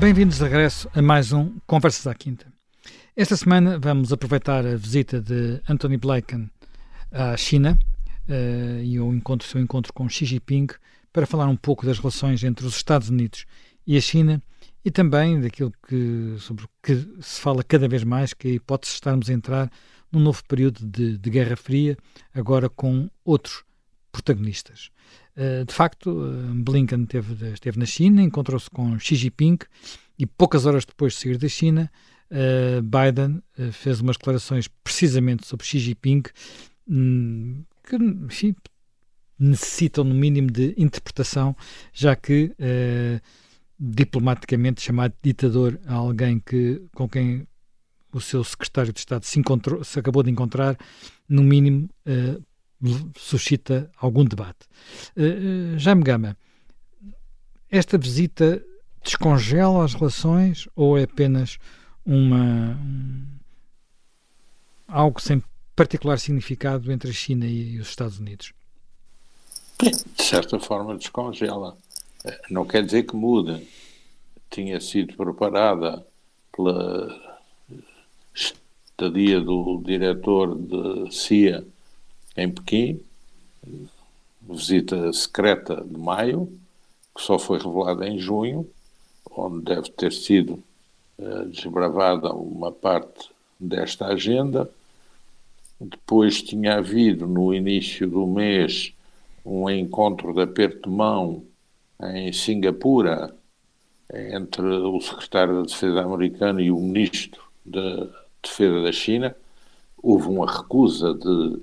Bem-vindos de regresso a mais um Conversas à Quinta. Esta semana vamos aproveitar a visita de Anthony Blinken à China uh, e o, encontro, seu encontro com Xi Jinping para falar um pouco das relações entre os Estados Unidos e a China e também daquilo que, sobre o que se fala cada vez mais, que é a hipótese de estarmos a entrar num novo período de, de Guerra Fria, agora com outros protagonistas. Uh, de facto, uh, Blinken esteve, esteve na China, encontrou-se com Xi Jinping e poucas horas depois de sair da China, uh, Biden fez umas declarações precisamente sobre Xi Jinping um, que enfim, necessitam, no mínimo, de interpretação, já que diplomaticamente chamado ditador a alguém que, com quem o seu secretário de Estado se, encontrou, se acabou de encontrar, no mínimo, suscita algum debate. Uh, Jaime Gama, esta visita descongela as relações ou é apenas uma um, algo sem particular significado entre a China e, os Estados Unidos? De certa forma descongela. Não quer dizer que muda. Tinha sido preparada pela estadia do diretor de CIA em Pequim, visita secreta de maio, que só foi revelada em junho, onde deve ter sido uh, desbravada uma parte desta agenda. Depois tinha havido, no início do mês, um encontro de aperto de mão em Singapura entre o secretário da Defesa americano e o ministro da Defesa da China. Houve uma recusa de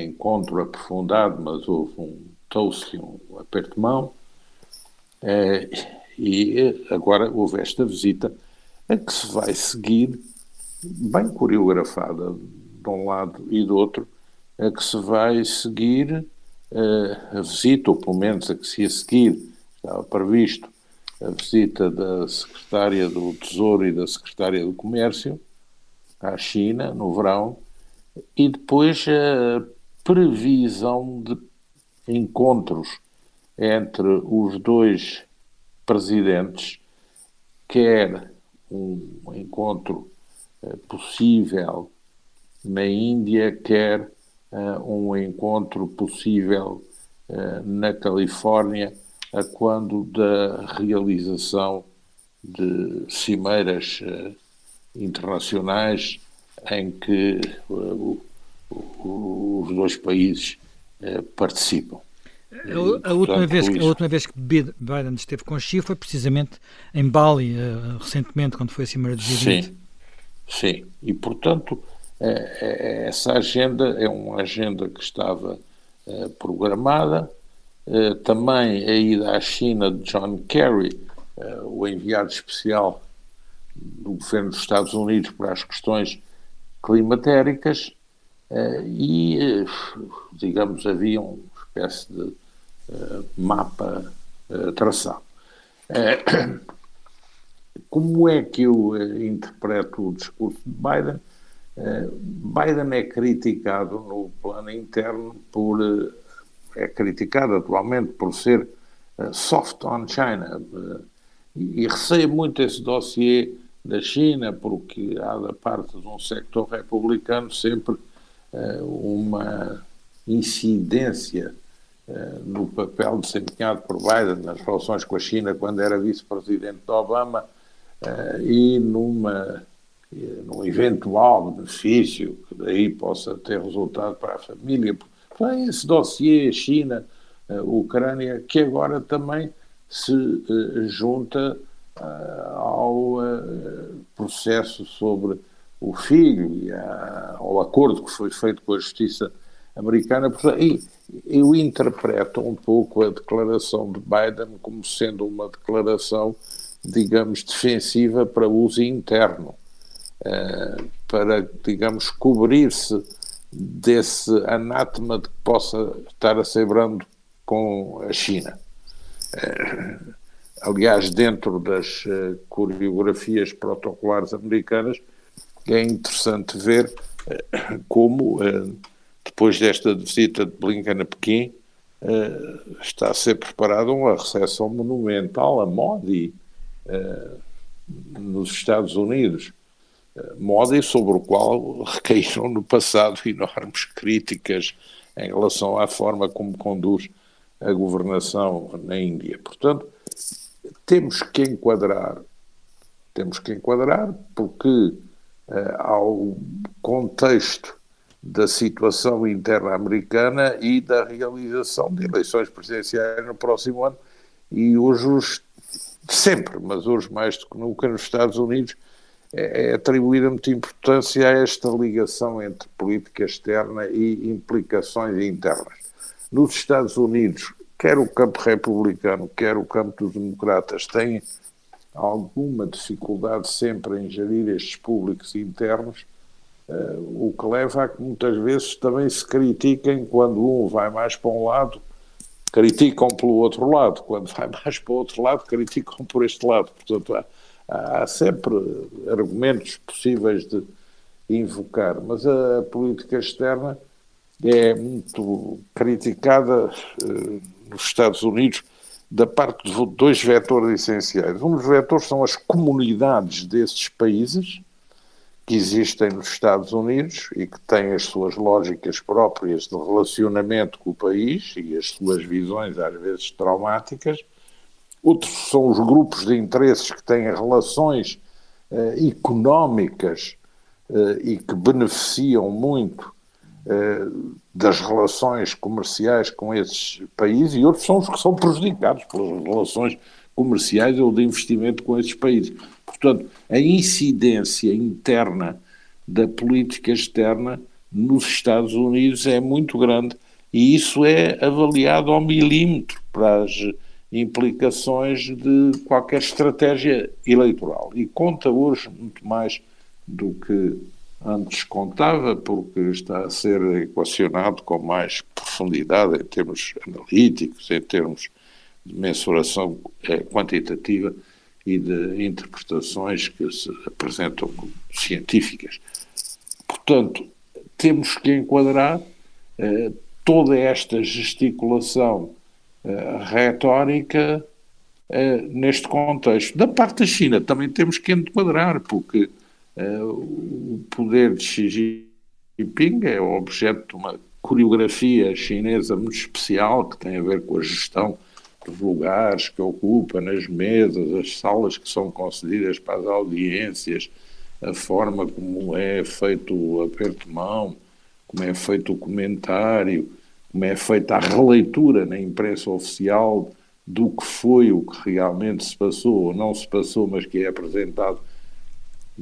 encontro aprofundado, mas houve um toast, um aperto de mão. É, e agora houve esta visita a que se vai seguir, bem coreografada de um lado e do outro, a que se vai seguir uh, a visita, ou pelo menos a que se ia seguir, estava previsto, a visita da secretária do Tesouro e da secretária do Comércio à China no verão, e depois a previsão de encontros entre os dois presidentes, quer um encontro uh, possível na Índia, quer uh, um encontro possível uh, na Califórnia, a quando da realização de cimeiras internacionais em que os dois países participam. A, a, última vez, a última vez que Biden esteve com Xi foi precisamente em Bali, uh, recentemente, quando foi a Cimeira de G20. Sim, sim. E, portanto, é, essa agenda é uma agenda que estava programada. também a ida à China de John Kerry, o enviado especial do governo dos Estados Unidos para as questões climatéricas, e, digamos, havia uma espécie de eh, mapa traçado. Como é que eu interpreto o discurso de Biden? Biden é criticado no plano interno por é criticado atualmente por ser soft on China e, receia muito esse dossiê da China porque há da parte de um sector republicano sempre uma incidência eh, no papel desempenhado por Biden nas relações com a China quando era vice-presidente de Obama eh, e numa eh, num eventual benefício que daí possa ter resultado para a família. Tem esse dossiê China, Ucrânia, que agora também se junta ao processo sobre o filho e ao acordo que foi feito com a Justiça americana. E eu interpreto um pouco a declaração de Biden como sendo uma declaração, digamos, defensiva para uso interno, uh, para, digamos, cobrir-se desse anátema de que possa estar a ser brando com a China. Uh, aliás, dentro das uh, coreografias protocolares americanas, é interessante ver como depois desta visita de Blinken a Pequim, uh, está a ser preparada uma recepção monumental a Modi, nos Estados Unidos, modo sobre o qual recaíram no passado enormes críticas em relação à forma como conduz a governação na Índia. Portanto, temos que enquadrar, temos que enquadrar porque ao contexto da situação interna americana e da realização de eleições presidenciais no próximo ano e hoje sempre, mas hoje mais do que nunca nos Estados Unidos é, é atribuída muita importância a esta ligação entre política externa e implicações internas. Nos Estados Unidos, quer o campo republicano, quer o campo dos democratas, têm alguma dificuldade sempre em gerir estes públicos internos, uh, o que leva a que muitas vezes também se critiquem quando um vai mais para um lado, criticam pelo outro lado, quando vai mais para o outro lado, criticam por este lado. Portanto, há, há sempre argumentos possíveis de invocar, mas a política externa é muito criticada eh, nos Estados Unidos da parte de dois vetores essenciais. Um dos vetores são as comunidades desses países que existem nos Estados Unidos e que têm as suas lógicas próprias de relacionamento com o país e as suas visões às vezes traumáticas Outros são os grupos de interesses que têm relações uh, económicas uh, e que beneficiam muito das relações comerciais com esses países, e outros são os que são prejudicados pelas relações comerciais ou de investimento com esses países. Portanto, a incidência interna da política externa nos Estados Unidos é muito grande e isso é avaliado ao milímetro para as implicações de qualquer estratégia eleitoral. E conta hoje muito mais do que antes contava, porque está a ser equacionado com mais profundidade em termos analíticos, em termos de mensuração eh, quantitativa e de interpretações que se apresentam como científicas. Portanto, temos que enquadrar eh, toda esta gesticulação uh, retórica uh, neste contexto. Da parte da China também temos que enquadrar, porque o poder de Xi Jinping é objeto de uma coreografia chinesa muito especial que tem a ver com a gestão dos lugares que ocupa, nas mesas, as salas que são concedidas para as audiências, a forma como é feito o aperto de mão, como é feito o comentário, como é feita a releitura na imprensa oficial do que foi o que realmente se passou ou não se passou, mas que é apresentado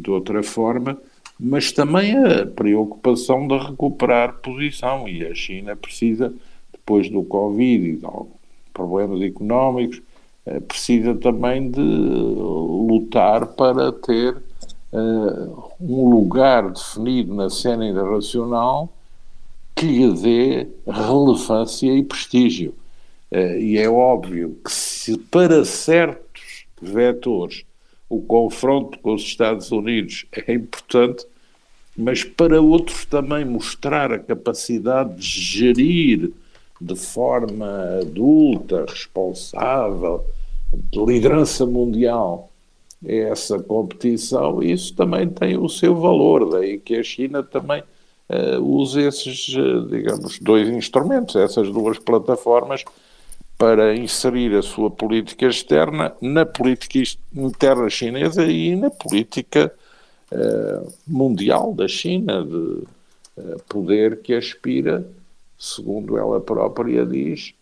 de outra forma, mas também a preocupação de recuperar posição e a China precisa, depois do Covid e de problemas económicos, eh, precisa também de lutar para ter uh, um lugar definido na cena internacional que lhe dê relevância e prestígio. Uh, e é óbvio que se para certos vetores o confronto com os Estados Unidos é importante, mas para outros também mostrar a capacidade de gerir de forma adulta, responsável, de liderança mundial essa competição, isso também tem o seu valor, daí que a China também uh, use esses, uh, digamos, dois instrumentos, essas duas plataformas, para inserir a sua política externa na política interna chinesa e na política uh, mundial da China, de poder que aspira, segundo ela própria diz,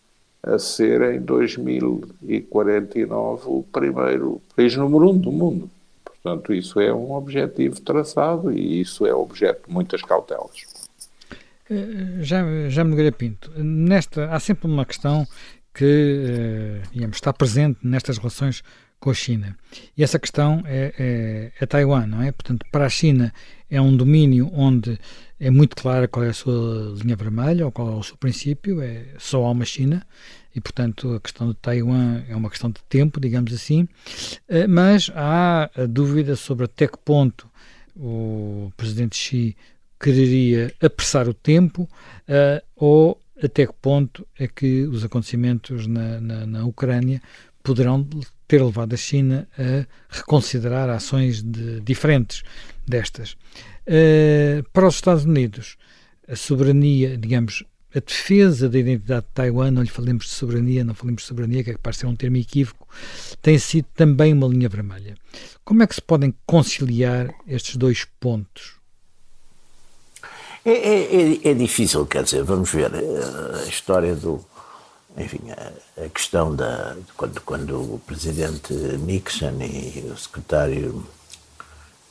a ser em 2049 o primeiro país número um do mundo. Portanto, isso é um objetivo traçado e isso é objeto de muitas cautelas. Eh, já, já Nogueira Pinto, nesta, há sempre uma questão que eh, digamos, está presente nestas relações com a China. E essa questão é, é, é, Taiwan, não é? Portanto, para a China é um domínio onde é muito clara qual é a sua linha vermelha ou qual é o seu princípio, é só há uma China e, portanto, a questão de Taiwan é uma questão de tempo, digamos assim, eh, mas há a dúvida sobre até que ponto o presidente Xi quereria apressar o tempo ou até que ponto é que os acontecimentos na, na, na Ucrânia poderão ter levado a China a reconsiderar ações de, diferentes destas. Uh, para os Estados Unidos, a soberania, digamos, a defesa da identidade de Taiwan, não lhe falemos de soberania, não falemos de soberania, que é capaz de ser um termo equívoco, tem sido também uma linha vermelha. Como é que se podem conciliar estes dois pontos? É, é, é, é difícil, quer dizer, vamos ver eh, a história do. Enfim, a, a questão da. Quando, quando o presidente Nixon e o secretário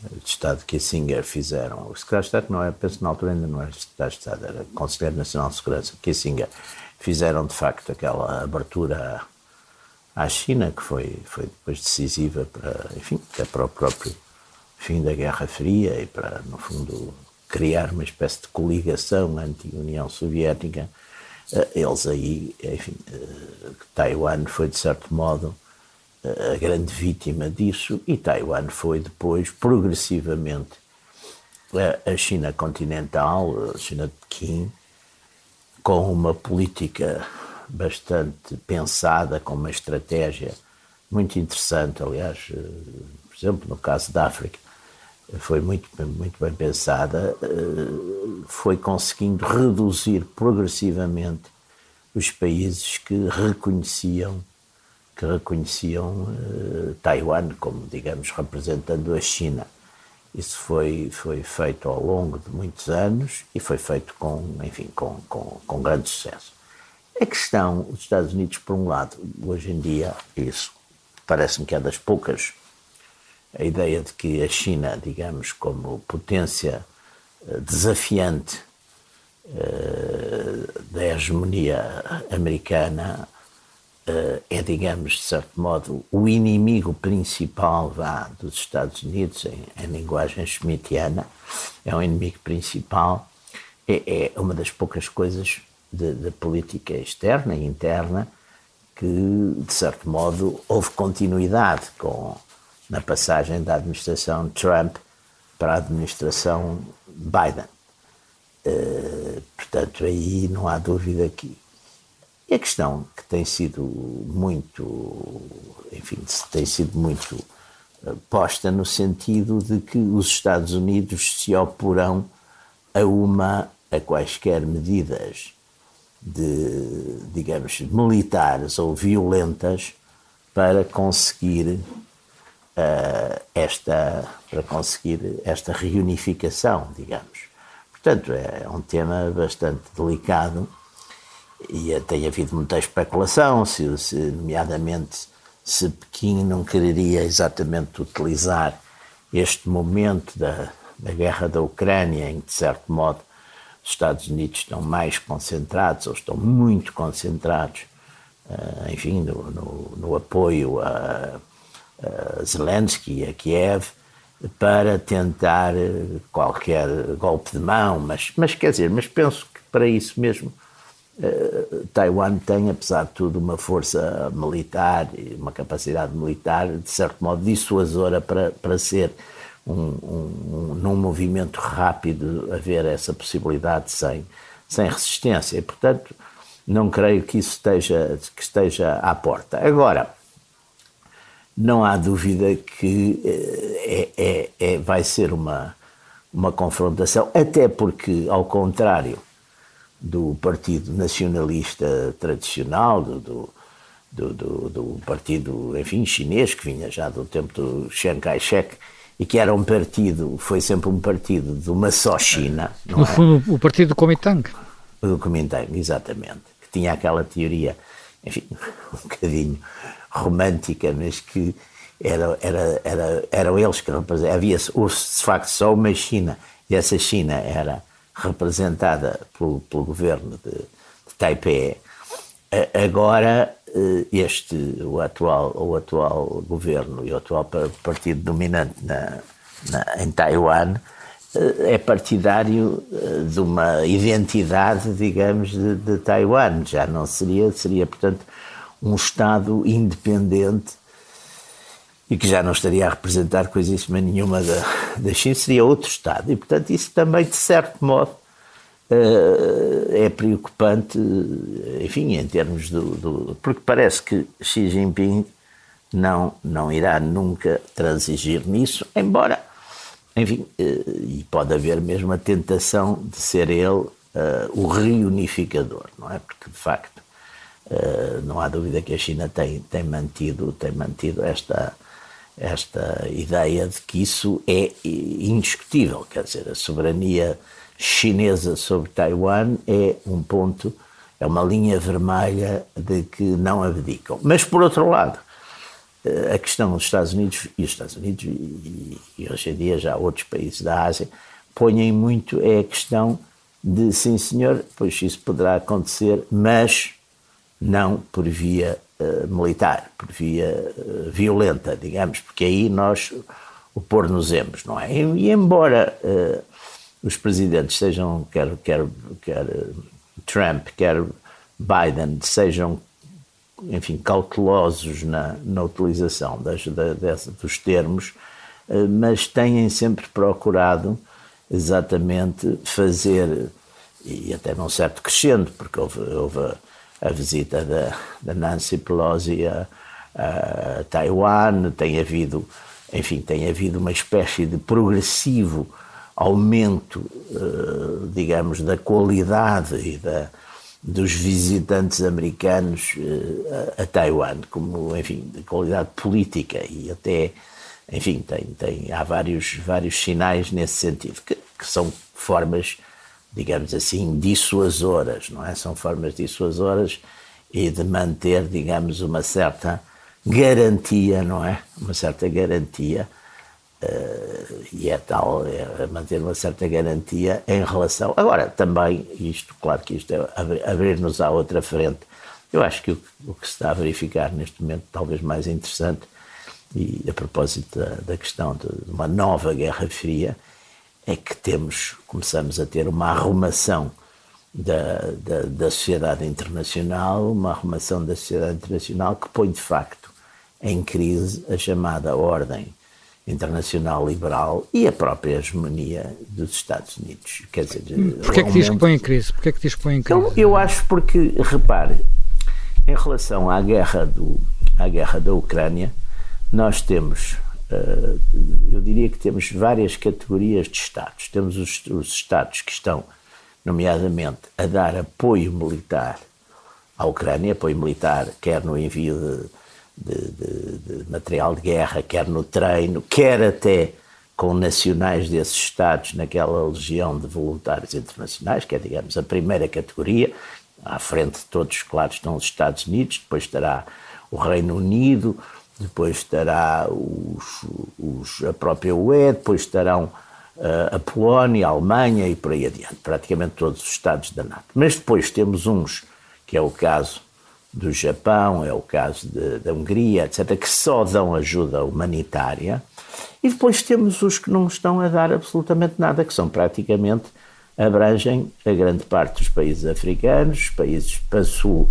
de Estado Kissinger fizeram. O secretário de Estado, não é, penso na altura ainda não era secretário de Estado, era Conselheiro Nacional de Segurança, Kissinger, fizeram de facto aquela abertura à China, que foi, foi depois decisiva para, enfim, até para o próprio fim da Guerra Fria e para, no fundo, criar uma espécie de coligação anti-União Soviética. Eh, eles aí, enfim, eh, Taiwan foi, de certo modo, a grande vítima disso, e Taiwan foi depois, progressivamente, a China continental, a China de Pequim, com uma política bastante pensada, com uma estratégia muito interessante, aliás, eh, por exemplo, no caso da África, foi muito, muito bem pensada, eh, foi conseguindo reduzir progressivamente os países que reconheciam que reconheciam uh, Taiwan como, digamos, representando a China. Isso foi, foi feito ao longo de muitos anos e foi feito com, enfim, com, com, com grande sucesso. A questão, os Estados Unidos, por um lado, hoje em dia, isso parece-me que é das poucas, a ideia de que a China, digamos, como potência uh, desafiante uh, da hegemonia americana, uh, é, digamos, de certo modo, o inimigo principal vá, dos Estados Unidos, em, em linguagem schmittiana, é um inimigo principal, é, é uma das poucas coisas de, política externa e interna que, de certo modo, houve continuidade com, na passagem da administração Trump para a administração Biden. Uh, portanto, aí não há dúvida que e a questão que tem sido muito, enfim, tem sido muito eh, posta no sentido de que os Estados Unidos se oporão a uma, a quaisquer medidas de, digamos, militares ou violentas para conseguir uh, esta, para conseguir esta reunificação, digamos. Portanto, é um tema bastante delicado e tem havido muita especulação, se, se, nomeadamente se Pequim não quereria exatamente utilizar este momento da, da guerra da Ucrânia, em que, de certo modo, os Estados Unidos estão mais concentrados, ou estão muito concentrados, uh, enfim, no, no, no apoio a, Zelensky e a Kiev, para tentar qualquer golpe de mão, mas, mas quer dizer, mas penso que para isso mesmo Uh, Taiwan tem, apesar de tudo, uma força militar e uma capacidade militar, de certo modo, dissuasora para, para ser um, um, num movimento rápido haver essa possibilidade sem, sem resistência. E, portanto, não creio que isso esteja, que esteja à porta. Agora, não há dúvida que eh, é, é, é, vai ser uma, uma confrontação, até porque, ao contrário do Partido Nacionalista Tradicional, do, do, do, do, Partido, enfim, chinês, que vinha já do tempo do Chiang Kai-shek, e que era um partido, foi sempre um partido de uma só China. no é? fundo, o partido do Kuomintang. Do Kuomintang, exatamente. Que tinha aquela teoria, enfim, um bocadinho romântica, mas que era, era, era, eram eles que representavam. Havia, de facto, só uma China, e essa China era representada pelo, pelo governo de, de Taipei, agora eh, este, o atual, o atual governo e o atual partido dominante na, na, em Taiwan eh, é partidário eh, de uma identidade, digamos, de, de Taiwan. Já não seria, seria, portanto, um Estado independente e que já não estaria a representar coisíssima nenhuma da, da China, seria outro Estado. E, portanto, isso também, de certo modo, eh, é preocupante, enfim, em termos do, do, Porque parece que Xi Jinping não, não irá nunca transigir nisso, embora, enfim, eh, e pode haver mesmo a tentação de ser ele uh, o reunificador, não é? Porque, de facto, não há dúvida que a China tem, tem, mantido, tem mantido esta, esta ideia de que isso é indiscutível, quer dizer, a soberania chinesa sobre Taiwan é um ponto, é uma linha vermelha de que não abdicam. Mas, por outro lado, eh, a questão dos Estados Unidos, e os Estados Unidos, e, e hoje em dia já outros países da Ásia, põem muito é a questão de, sim senhor, pois isso poderá acontecer, mas não por via uh, militar, por via uh, violenta, digamos, porque aí nós o pôr nos emos, não é? E, embora uh, os presidentes sejam, quer, quer, quer Trump, quer Biden, sejam enfim, cautelosos na, na utilização das, da, dessa, dos termos, mas têm sempre procurado exatamente fazer, e até num certo crescendo, porque houve, houve a, visita da, da, Nancy Pelosi a, a Taiwan, tem havido, enfim, tem havido uma espécie de progressivo aumento, eh, digamos, da qualidade e da, dos visitantes americanos uh, a, a, Taiwan, como, enfim, de qualidade política e até, enfim, tem, tem, há vários, vários sinais nesse sentido, que, que são formas, digamos assim, dissuasoras, não é? São formas dissuasoras e de manter, digamos, uma certa garantia, não é? Uma certa garantia Uh, e é tal, é manter uma certa garantia em relação. Agora, também, isto, claro que isto é abrir-nos à outra frente. Eu acho que o, o, que se está a verificar neste momento, talvez mais interessante, e a propósito da, da questão de uma nova Guerra Fria, é que temos, começamos a ter uma arrumação da, da, da sociedade internacional, uma arrumação da sociedade internacional que põe de facto em crise a chamada ordem internacional liberal e a própria hegemonia dos Estados Unidos. Quer dizer, Porquê é que diz que põe em crise? Porquê é que diz que põe em crise? Eu, eu acho porque, repare, em relação à guerra, do, à guerra da Ucrânia, nós temos, eu diria que temos várias categorias de Estados. Temos os, os Estados que estão, nomeadamente, a dar apoio militar à Ucrânia, apoio militar quer no envio de de, de, de material de guerra, quer no treino, quer até com nacionais desses Estados naquela legião de voluntários internacionais, que é, digamos, a primeira categoria. À frente de todos, claro, estão os Estados Unidos, depois estará o Reino Unido, depois estará os, os, a própria UE, depois estarão uh, a Polónia, a Alemanha e por aí adiante, praticamente todos os Estados da NATO. Mas depois temos uns, que é o caso do Japão, é o caso de, da Hungria, etc., que só dão ajuda humanitária, e depois temos os que não estão a dar absolutamente nada, que são praticamente, abrangem a grande parte dos países africanos, os países para sul,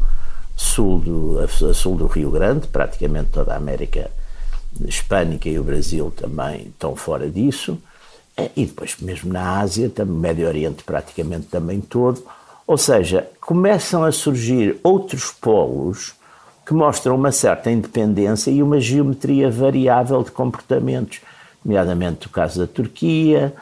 sul do, a sul do Rio Grande, praticamente toda a América hispânica e o Brasil também estão fora disso, e depois mesmo na Ásia, também, Médio Oriente praticamente também todo, ou seja, começam a surgir outros polos que mostram uma certa independência e uma geometria variável de comportamentos, nomeadamente o caso da Turquia,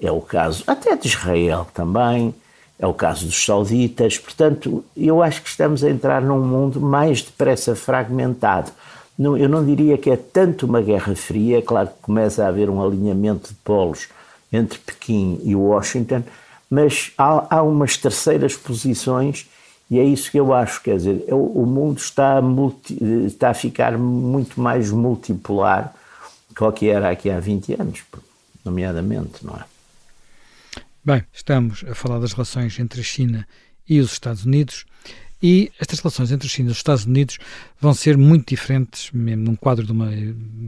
é o caso até de Israel também, é o caso dos sauditas. Portanto, eu acho que estamos a entrar num mundo mais depressa fragmentado. Eu não diria que é tanto uma guerra fria, é claro que começa a haver um alinhamento de polos entre Pequim e Washington, mas há, há umas terceiras posições e é isso que eu acho, quer dizer, é o mundo está a, multi, está a ficar muito mais multipolar do que era aqui há 20 anos, nomeadamente, não é? Bem, estamos a falar das relações entre a China e os Estados Unidos e estas relações entre a China e os Estados Unidos vão ser muito diferentes, mesmo num quadro de uma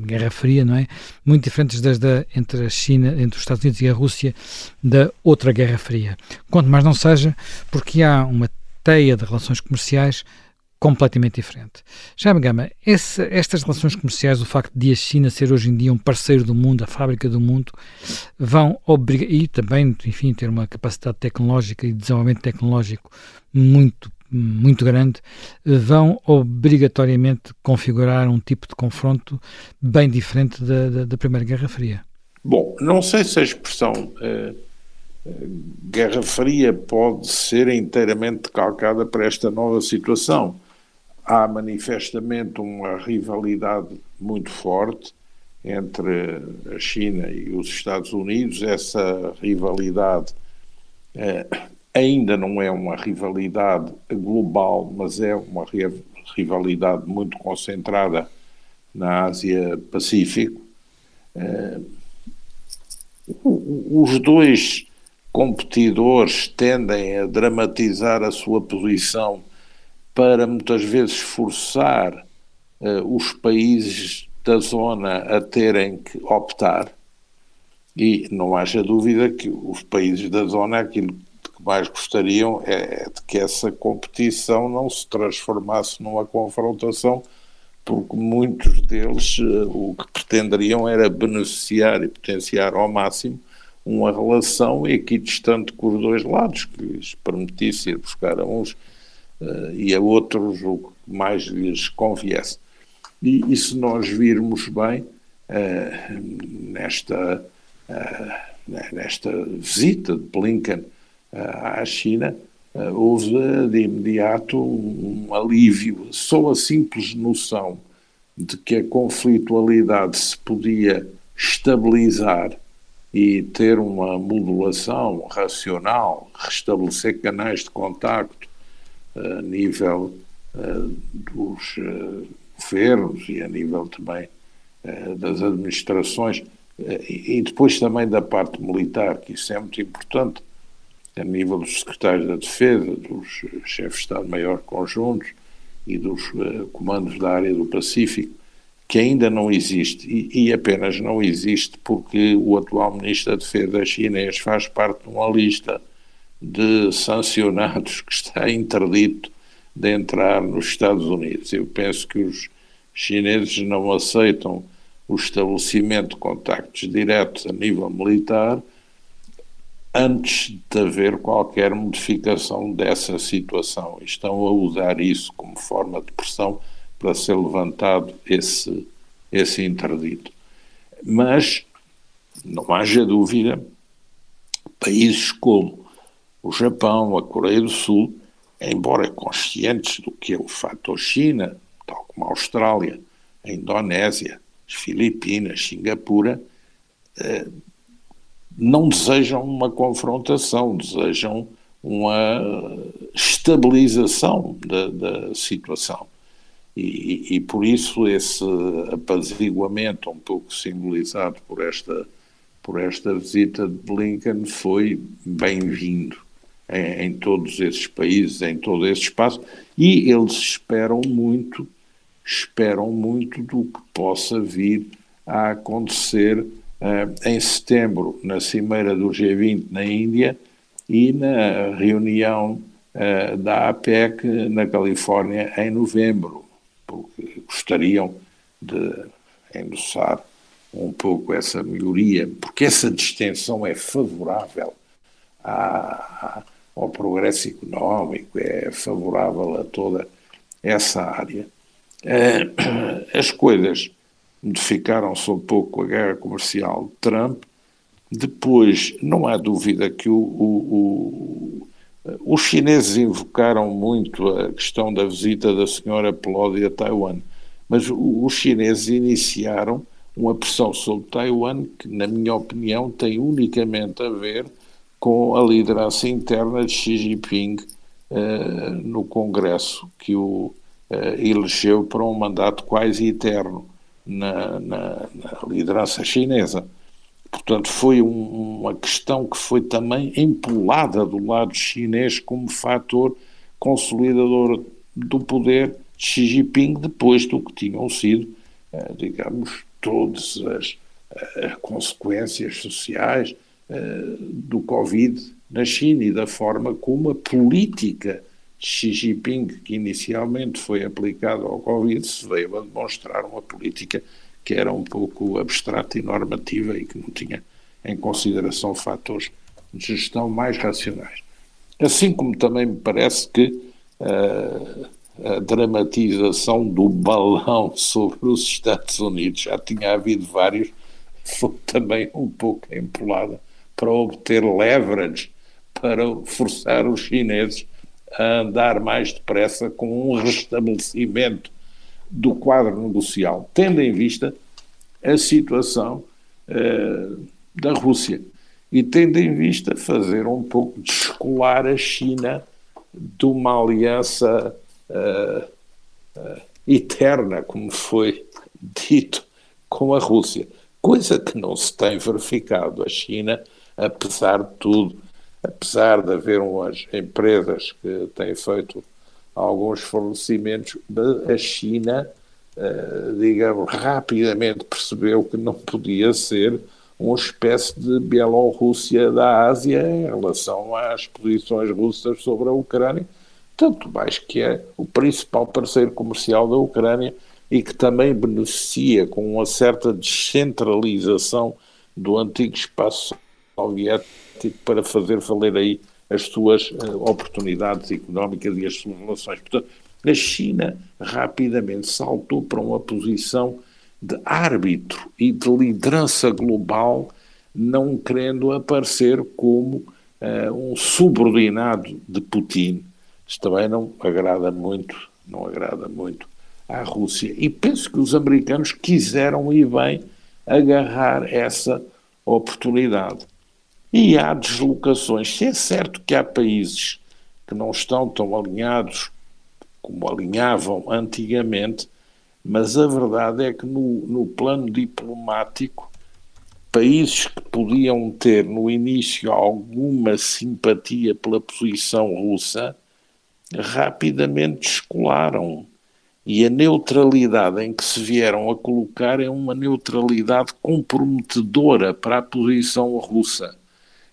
Guerra Fria, não é? Muito diferentes das da, entre a China, entre os Estados Unidos e a Rússia, da outra Guerra Fria. Quanto mais não seja, porque há uma teia de relações comerciais completamente diferente. Já me Gama, esse, estas relações comerciais, o facto de a China ser hoje em dia um parceiro do mundo, a fábrica do mundo, vão obrigar, e também, enfim, ter uma capacidade tecnológica e desenvolvimento tecnológico muito muito grande, vão obrigatoriamente configurar um tipo de confronto bem diferente da, da, da Primeira Guerra Fria. Bom, não sei se a expressão uh, Guerra Fria pode ser inteiramente calcada para esta nova situação. Há manifestamente uma rivalidade muito forte entre a China e os Estados Unidos. Essa rivalidade eh, ainda não é uma rivalidade global, mas é uma rivalidade muito concentrada na Ásia-Pacífico. Eh, os dois competidores tendem a dramatizar a sua posição para muitas vezes forçar uh, os países da zona a terem que optar. E não haja dúvida que os países da zona aquilo que mais gostariam é, é de que essa competição não se transformasse numa confrontação, porque muitos deles uh, o que pretenderiam era beneficiar e potenciar ao máximo uma relação equidistante com os dois lados, que lhes permitisse ir buscar a uns e a outros o que mais lhes conviesse. E, e se nós virmos bem uh, nesta, uh, nesta visita de Blinken à China, houve de imediato um, alívio, só a simples noção de que a conflitualidade se podia estabilizar e ter uma modulação racional, restabelecer canais de contacto eh, a nível uh, dos uh, governos e a nível também uh, das administrações e depois também da parte militar, que isso é muito importante, a nível dos secretários da Defesa, dos chefes de Estado-Maior conjuntos e dos comandos da área do Pacífico, que ainda não existe e, e, apenas não existe porque o atual Ministro da Defesa chinês faz parte de uma lista de sancionados que está interdito de entrar nos Estados Unidos. Eu penso que os chineses não aceitam o estabelecimento de contactos diretos a nível militar antes de haver qualquer modificação dessa situação. Estão a usar isso como forma de pressão para ser levantado esse, esse interdito. Mas não haja dúvida, países como o Japão, a Coreia do Sul, embora conscientes do que é o fator China, tal como a Austrália, a Indonésia, as Filipinas, Singapura, eh, não desejam uma confrontação, desejam uma estabilização da, da situação. E, e, por isso esse apaziguamento, um pouco simbolizado por esta, por esta visita de Blinken, foi bem-vindo em, em, todos esses países, em todo esse espaço, e eles esperam muito, esperam muito do que possa vir a acontecer uh, em setembro, na Cimeira do G20 na Índia e na reunião uh, da APEC na Califórnia em novembro porque gostariam de endossar um pouco essa melhoria, porque essa distensão é favorável à, ao progresso económico, é favorável a toda essa área. Eh, as coisas modificaram-se um pouco com a guerra comercial de Trump. Depois, não há dúvida que o, o, os chineses invocaram muito a questão da visita da senhora Pelosi a Taiwan, mas os chineses iniciaram uma pressão sobre Taiwan que, na minha opinião, tem unicamente a ver com a liderança interna de Xi Jinping uh, no Congresso, que o uh, elegeu para um mandato quase eterno na, na, na liderança chinesa. Portanto, foi um, uma questão que foi também empolada do lado chinês como fator consolidador do poder de Xi Jinping depois do que tinham sido, eh, digamos, todas as consequências sociais do Covid na China e da forma como a política de Xi Jinping, que inicialmente foi aplicada ao Covid, se veio a demonstrar uma política que era um pouco abstrata e normativa e que não tinha em consideração fatores de gestão mais racionais. Assim como também me parece que a dramatização do balão sobre os Estados Unidos. Já tinha havido vários, foi também um pouco empolada para obter leverage, para forçar os chineses a andar mais depressa com um restabelecimento do quadro negocial, tendo em vista a situação uh, da Rússia e tendo em vista fazer um pouco descolar a China de uma aliança uh, uh, eterna, como foi dito, com a Rússia. Coisa que não se tem verificado. A China, apesar de tudo, apesar de haver umas empresas que têm feito alguns fornecimentos, a China, uh, digamos, rapidamente percebeu que não podia ser uma espécie de Bielorrússia da Ásia em relação às posições russas sobre a Ucrânia, tanto mais que é o principal parceiro comercial da Ucrânia e que também beneficia com uma certa descentralização do antigo espaço soviético para fazer valer aí as suas uh, oportunidades económicas e as suas relações. Portanto, a China rapidamente saltou para uma posição de árbitro e de liderança global, não querendo aparecer como uh, um subordinado de Putin. Isto também não agrada muito, não agrada muito à Rússia. E penso que os americanos quiseram e bem agarrar essa oportunidade. E há deslocações. Se é certo que há países que não estão tão alinhados como alinhavam antigamente, mas a verdade é que no, no plano diplomático, países que podiam ter no início alguma simpatia pela posição russa, rapidamente descolaram. E a neutralidade em que se vieram a colocar é uma neutralidade comprometedora para a posição russa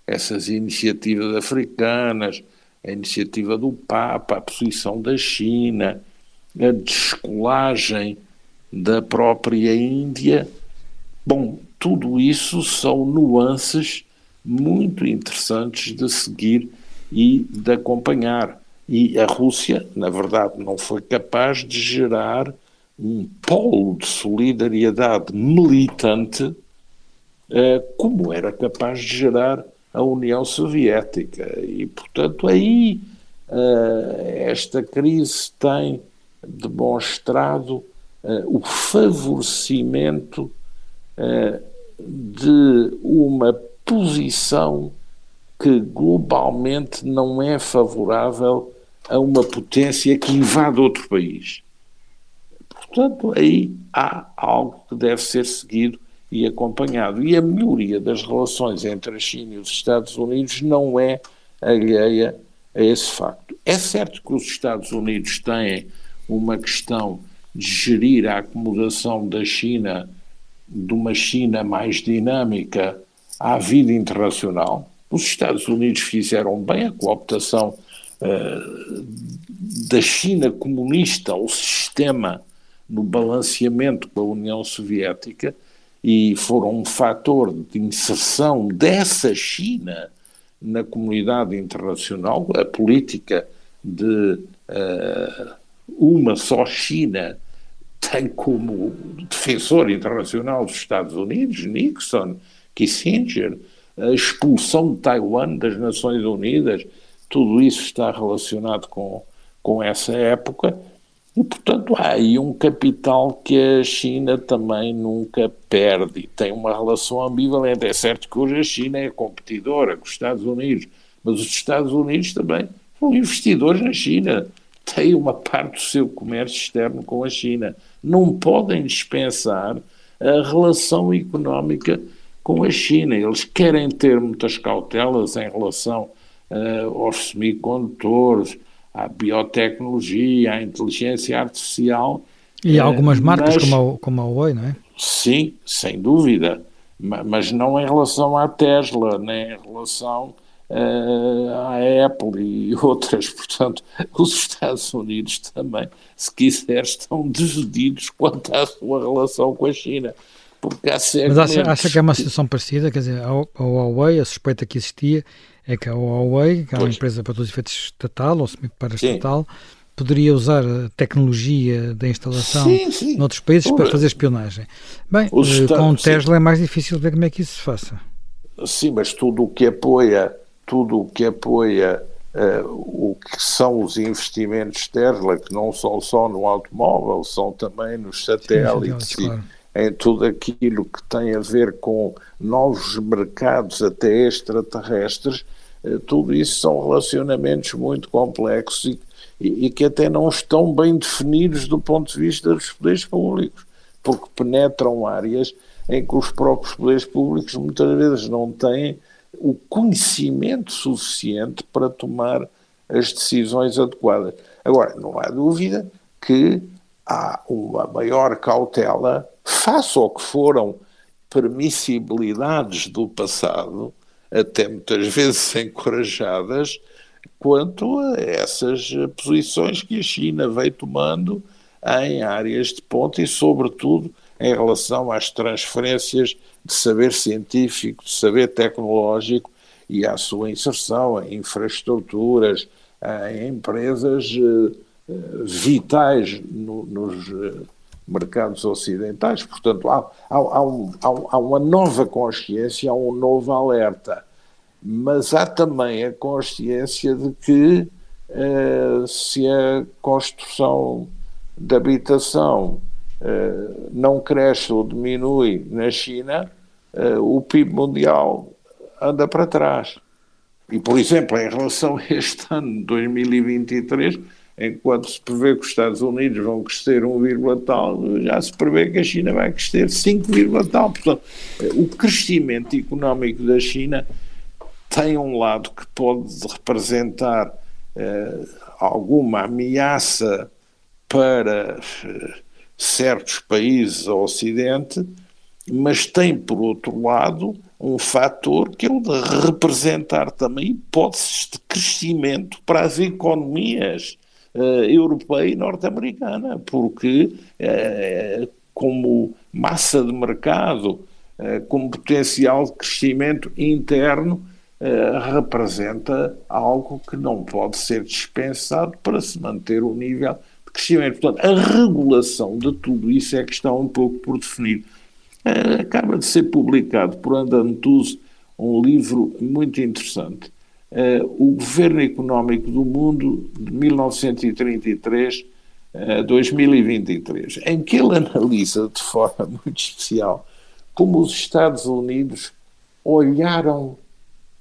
essas iniciativas africanas, a iniciativa do Papa, a posição da China, a descolagem da própria Índia. Bom, tudo isso são nuances muito interessantes de seguir e de acompanhar. E a Rússia, na verdade, não foi capaz de gerar um polo de solidariedade militante eh, como era capaz de gerar a União Soviética. E, portanto, aí uh, esta crise tem demonstrado uh, o favorecimento uh, de uma posição que globalmente não é favorável a uma potência que invade outro país. Portanto, aí há algo que deve ser seguido e acompanhado. E a melhoria das relações entre a China e os Estados Unidos não é alheia a esse facto. É certo que os Estados Unidos têm uma questão de gerir a acomodação da China, de uma China mais dinâmica à vida internacional. Os Estados Unidos fizeram bem a cooptação uh, da China comunista ao sistema no balanceamento com a União Soviética e foram um fator de inserção dessa China na comunidade internacional, a política de uh, uma só China tem como defensor internacional dos Estados Unidos Nixon, Kissinger, a expulsão de Taiwan das Nações Unidas, tudo isso está relacionado com, com essa época e, portanto, há aí um capital que a China também nunca perde. Tem uma relação ambivalente. É certo que hoje a China é competidora com os Estados Unidos, mas os Estados Unidos também são investidores na China. Têm uma parte do seu comércio externo com a China. Não podem dispensar a relação económica com a China. Eles querem ter muitas cautelas em relação uh, aos semicondutores, à biotecnologia, à inteligência artificial. E há algumas marcas mas, como, a, como a Huawei, não é? Sim, sem dúvida, mas não em relação à Tesla, nem em relação uh, à Apple e outras. Portanto, os Estados Unidos também, se quiser, estão divididos quanto à sua relação com a China. Porque há Mas acha, acha que é uma situação parecida? Quer dizer, a Huawei, a suspeita que existia é que a Huawei, que é uma empresa para todos os efeitos estatal ou semi-paraestatal, poderia usar a tecnologia da instalação sim, sim. noutros países para fazer espionagem. Bem, eh, com o Tesla sim. é mais difícil ver como é que isso se faça. Sim, mas tudo o que apoia, tudo o que apoia uh, o que são os investimentos Tesla, que não são só no automóvel, são também nos satélites e claro. em tudo aquilo que tem a ver com novos mercados até extraterrestres, tudo isso são relacionamentos muito complexos e, e, e que até não estão bem definidos do ponto de vista dos poderes públicos, porque penetram áreas em que os próprios poderes públicos muitas vezes não têm o conhecimento suficiente para tomar as decisões adequadas. Agora, não há dúvida que há uma maior cautela face ao que foram permissibilidades do passado, até muitas vezes encorajadas, quanto a essas posições que a China veio tomando em áreas de ponta e, sobretudo, em relação às transferências de saber científico, de saber tecnológico e à sua inserção em infraestruturas, em empresas eh, vitais no, nos eh, mercados ocidentais. Portanto, há, há, há, um, há, uma nova consciência, há um novo alerta. Mas há também a consciência de que se a construção de habitação uh, não cresce ou diminui na China, uh, o PIB mundial anda para trás. E, por exemplo, em relação a este ano, 2023, enquanto se prevê que os Estados Unidos vão crescer 1, tal, já se prevê que a China vai crescer 5, tal. Portanto, o crescimento económico da China tem um lado que pode representar eh, alguma ameaça para eh, certos países ao Ocidente, mas tem, por outro lado, um fator que é o de representar também hipóteses de crescimento para as economias europeia e norte-americana, porque uh, como massa de mercado, uh, como potencial de crescimento interno, representa algo que não pode ser dispensado para se manter o nível crescimento. Portanto, a regulação de tudo isso é que está um pouco por definir. Acaba de ser publicado por Andam Tuz um livro muito interessante, uh, O Governo Económico do Mundo de 1933 a 2023, em que ele analisa de forma muito especial como os Estados Unidos olharam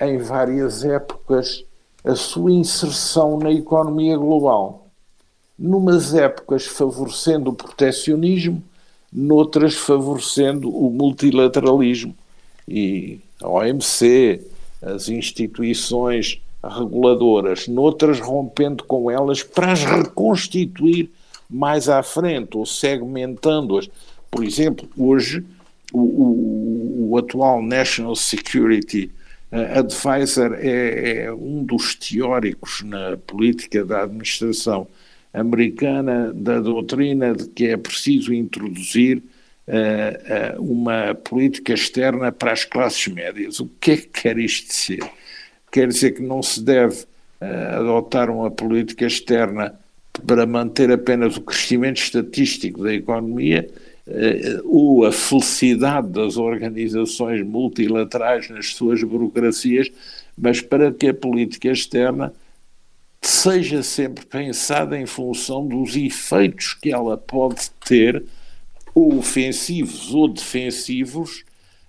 em várias épocas a sua inserção na economia global numas épocas favorecendo o proteccionismo, noutras favorecendo o multilateralismo. E a OMC, as instituições reguladoras, noutras rompendo com elas para as reconstituir mais à frente ou segmentando-as. Por exemplo, hoje o, o, o atual National Security uh, Advisor é, é um dos teóricos na política da administração americana da doutrina de que é preciso introduzir uma política externa para as classes médias. O que é que quer isto dizer? Quer dizer que não se deve uh, adotar uma política externa para manter apenas o crescimento estatístico da economia ou a felicidade das organizações multilaterais nas suas burocracias, mas para que a política externa seja sempre pensada em função dos efeitos que ela pode ter, ou ofensivos ou defensivos,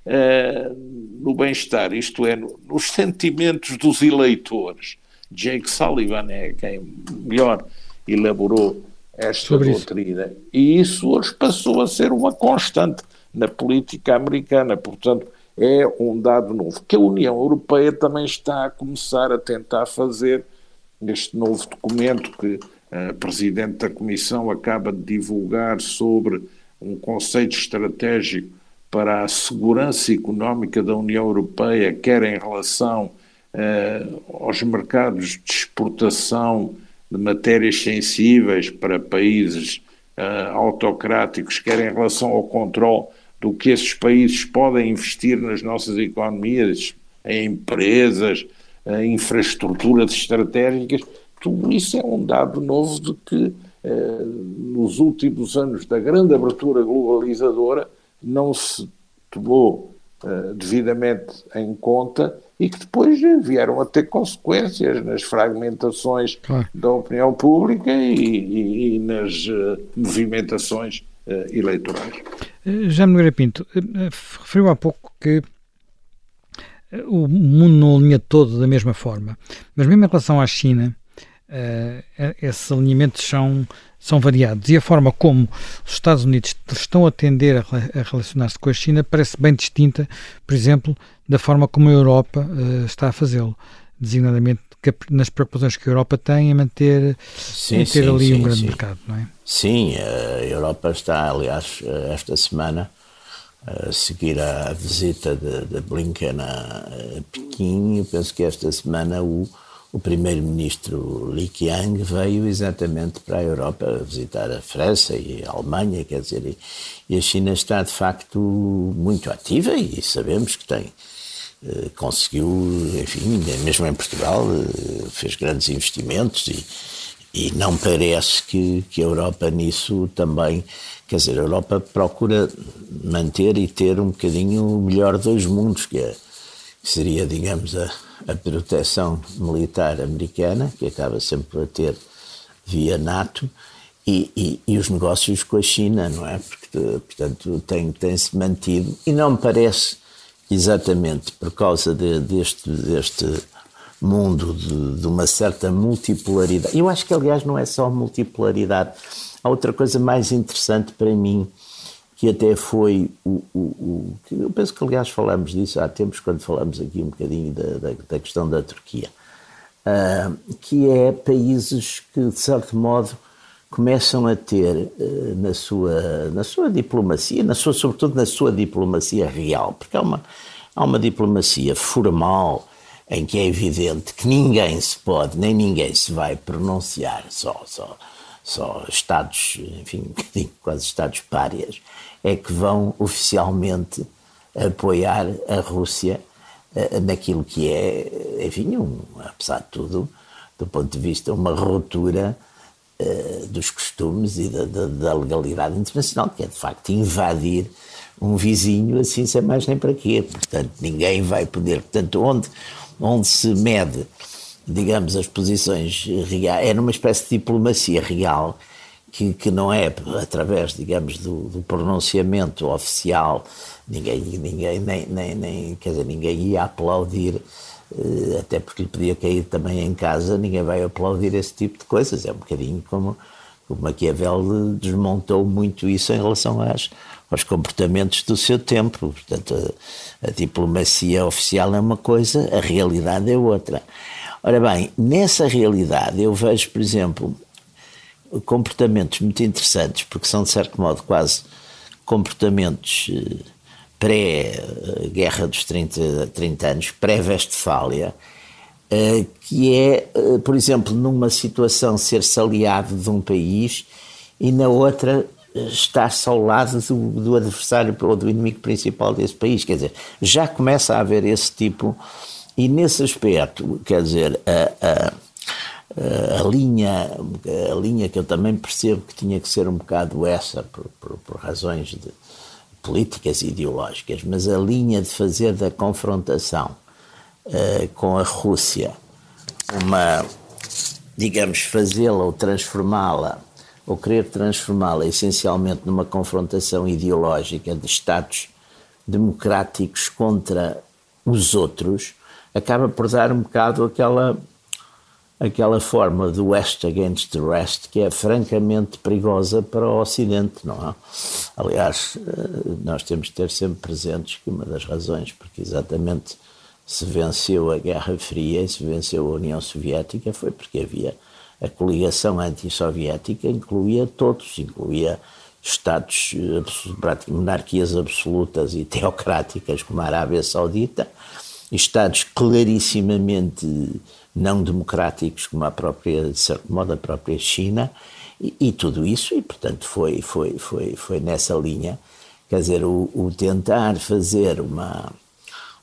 uh, no bem-estar, isto é, no, nos sentimentos dos eleitores. Jake Sullivan é quem melhor elaborou esta Sobre doutrina. Isso. E isso hoje passou a ser uma constante na política americana. Portanto, é um dado novo que a União Europeia também está a começar a tentar fazer neste novo documento que a Presidente da Comissão acaba de divulgar sobre um conceito estratégico para a segurança económica da União Europeia, quer em relação uh, aos mercados de exportação de matérias sensíveis para países uh, autocráticos, quer em relação ao controle do que esses países podem investir nas nossas economias, em empresas, infraestruturas estratégicas facto, isso é um dado novo de que eh, nos últimos anos da grande abertura globalizadora não se tomou eh, devidamente em conta e que depois vieram a ter consequências nas fragmentações claro. da opinião pública e, e, e nas uh, movimentações uh, eleitorais. Já Nogueira Pinto, referiu há pouco que o mundo não alinha todo da mesma forma, mas mesmo em relação à China, esses alinhamentos são são variados. E a forma como os Estados Unidos estão a tender a, a relacionar-se com a China parece bem distinta, por exemplo, da forma como a Europa uh, está a fazê-lo, designadamente nas preocupações que a Europa tem em manter, sim, em ter sim, ali sim, um grande mercado, não é? Sim, a Europa está, aliás, esta semana a seguir a visita de, de Blinken a Pequim, eu penso que esta semana o o primeiro-ministro Li Qiang veio exatamente para a Europa visitar a França e a Alemanha, quer dizer, e, a China está de facto muito ativa e sabemos que tem eh, conseguiu, enfim, mesmo em Portugal, eh, fez grandes investimentos e, e não parece que, que a Europa nisso também, quer dizer, a Europa procura manter e ter um bocadinho o melhor dos mundos, que, é, que seria, digamos, a, a proteção militar americana, que acaba sempre a ter via NATO, e, e, e, os negócios com a China, não é? Porque, portanto, tem, tem-se mantido, e não me parece exatamente por causa de, deste, deste mundo de, de, uma certa multipolaridade. Eu acho que, aliás, não é só multipolaridade. Há outra coisa mais interessante para mim, que até foi o, o, o, eu penso que aliás falamos disso há tempos quando falamos aqui um bocadinho da, da, da questão da Turquia, uh, que é países que de certo modo começam a ter uh, na sua na sua diplomacia, na sua sobretudo na sua diplomacia real, porque há uma há uma diplomacia formal em que é evidente que ninguém se pode nem ninguém se vai pronunciar só só só estados enfim quase estados párias é que vão oficialmente apoiar a Rússia uh, naquilo que é, enfim, um, apesar de tudo, do ponto de vista, uma ruptura uh, dos costumes e da, da, da, legalidade internacional, que é de facto invadir um vizinho assim sem mais nem para quê. Portanto, ninguém vai poder. Portanto, onde, onde se mede, digamos, as posições reais, é numa espécie de diplomacia real que, que não é através, digamos, do, do pronunciamento oficial, ninguém, ninguém, nem, nem, nem, quer dizer, ninguém ia aplaudir, eh, até porque lhe podia cair também em casa, ninguém vai aplaudir esse tipo de coisas. É um bocadinho como o Maquiavel desmontou muito isso em relação às, aos comportamentos do seu tempo. Portanto, a, a diplomacia oficial é uma coisa, a realidade é outra. Ora bem, nessa realidade eu vejo, por exemplo, comportamentos muito interessantes, porque são, de certo modo, quase comportamentos eh, pré-guerra dos 30, 30 anos, pré-Vestfália, eh, que é, eh, por exemplo, numa situação ser-se aliado de um país e na outra estar-se ao lado do, do, adversário ou do inimigo principal desse país. Quer dizer, já começa a haver esse tipo, e nesse aspecto, quer dizer, a, a a linha, a linha que eu também percebo que tinha que ser um bocado essa, por, por, por razões de políticas e ideológicas, mas a linha de fazer da confrontação uh, com a Rússia uma, digamos, fazê-la ou transformá-la, ou querer transformá-la essencialmente numa confrontação ideológica de Estados democráticos contra os outros, acaba por dar um bocado aquela aquela forma do West against the rest que é francamente perigosa para o Ocidente, não é? Aliás, eh, nós temos de ter sempre presentes que uma das razões porque exatamente se venceu a Guerra Fria e se venceu a União Soviética foi porque havia a coligação anti-soviética incluía todos, incluía Estados, eh, monarquias absolutas e teocráticas como a Arábia Saudita, Estados clarissimamente não democráticos como a própria, de certo modo, a própria China, e, e, tudo isso, e portanto foi, foi, foi, foi nessa linha, quer dizer, o, o, tentar fazer uma,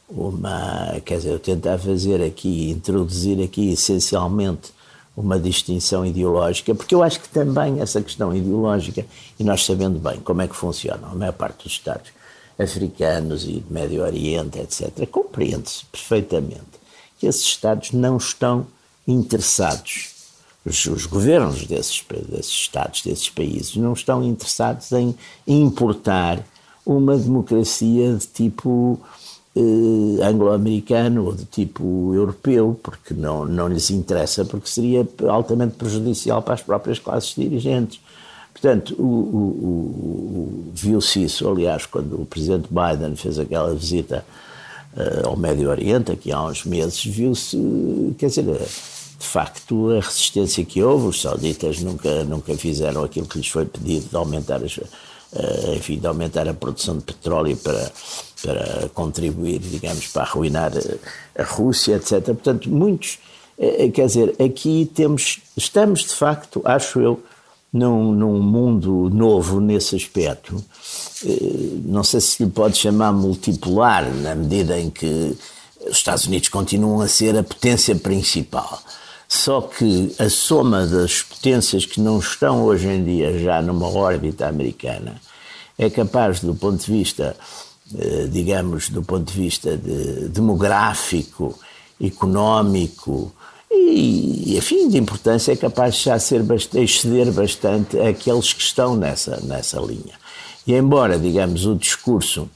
uma, quer dizer, o tentar fazer aqui, introduzir aqui essencialmente uma distinção ideológica, porque eu acho que também essa questão ideológica, e nós sabendo bem como é que funciona a maior parte dos Estados africanos e do Médio Oriente, etc., compreende-se perfeitamente que esses Estados não estão interessados, os, os governos desses, desses Estados, desses países, não estão interessados em importar uma democracia de tipo eh, anglo-americano ou de tipo europeu, porque não, não lhes interessa, porque seria altamente prejudicial para as próprias classes dirigentes. Portanto, o, o, o, viu-se isso, aliás, quando o presidente Biden fez aquela visita uh, ao Médio Oriente, aqui há uns meses, viu-se, quer dizer, de facto, a resistência que houve, os sauditas nunca, nunca fizeram aquilo que lhes foi pedido de aumentar as, uh, enfim, de aumentar a produção de petróleo para, para contribuir, digamos, para arruinar a Rússia, etc. Portanto, muitos, uh, quer dizer, aqui temos, estamos de facto, acho eu, num, num mundo novo nesse aspecto. Eh, não sei se lhe pode chamar multipolar, na medida em que os Estados Unidos continuam a ser a potência principal. Só que a soma das potências que não estão hoje em dia já numa órbita americana é capaz, do ponto de vista, eh, digamos, do ponto de vista de demográfico, económico, e, enfim, de importância é capaz de já ser bastante, exceder bastante aqueles que estão nessa, nessa linha. E embora, digamos, o discurso,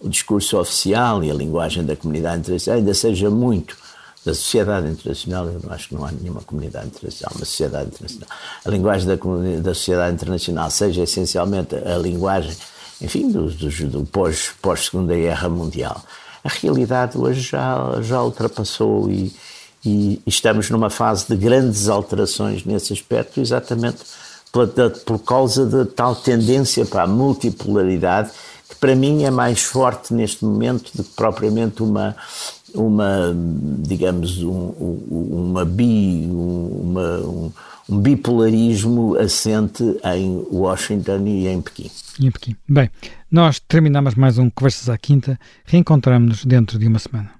o discurso oficial e a linguagem da comunidade internacional ainda seja muito da sociedade internacional, eu não acho que não há nenhuma comunidade internacional, uma sociedade internacional. A linguagem da, da sociedade internacional seja essencialmente a linguagem, enfim, do, do, do pós, pós-Segunda Guerra Mundial. A realidade hoje já, já ultrapassou e, e estamos numa fase de grandes alterações nesse aspecto, exatamente por, por causa da tal tendência para a multipolaridade, que para mim é mais forte neste momento do que propriamente uma, uma digamos, um, uma bi, uma, um, um bipolarismo assente em Washington e em Pequim. E em Pequim. Bem, nós terminamos mais um Conversas à Quinta. Reencontramos-nos dentro de uma semana.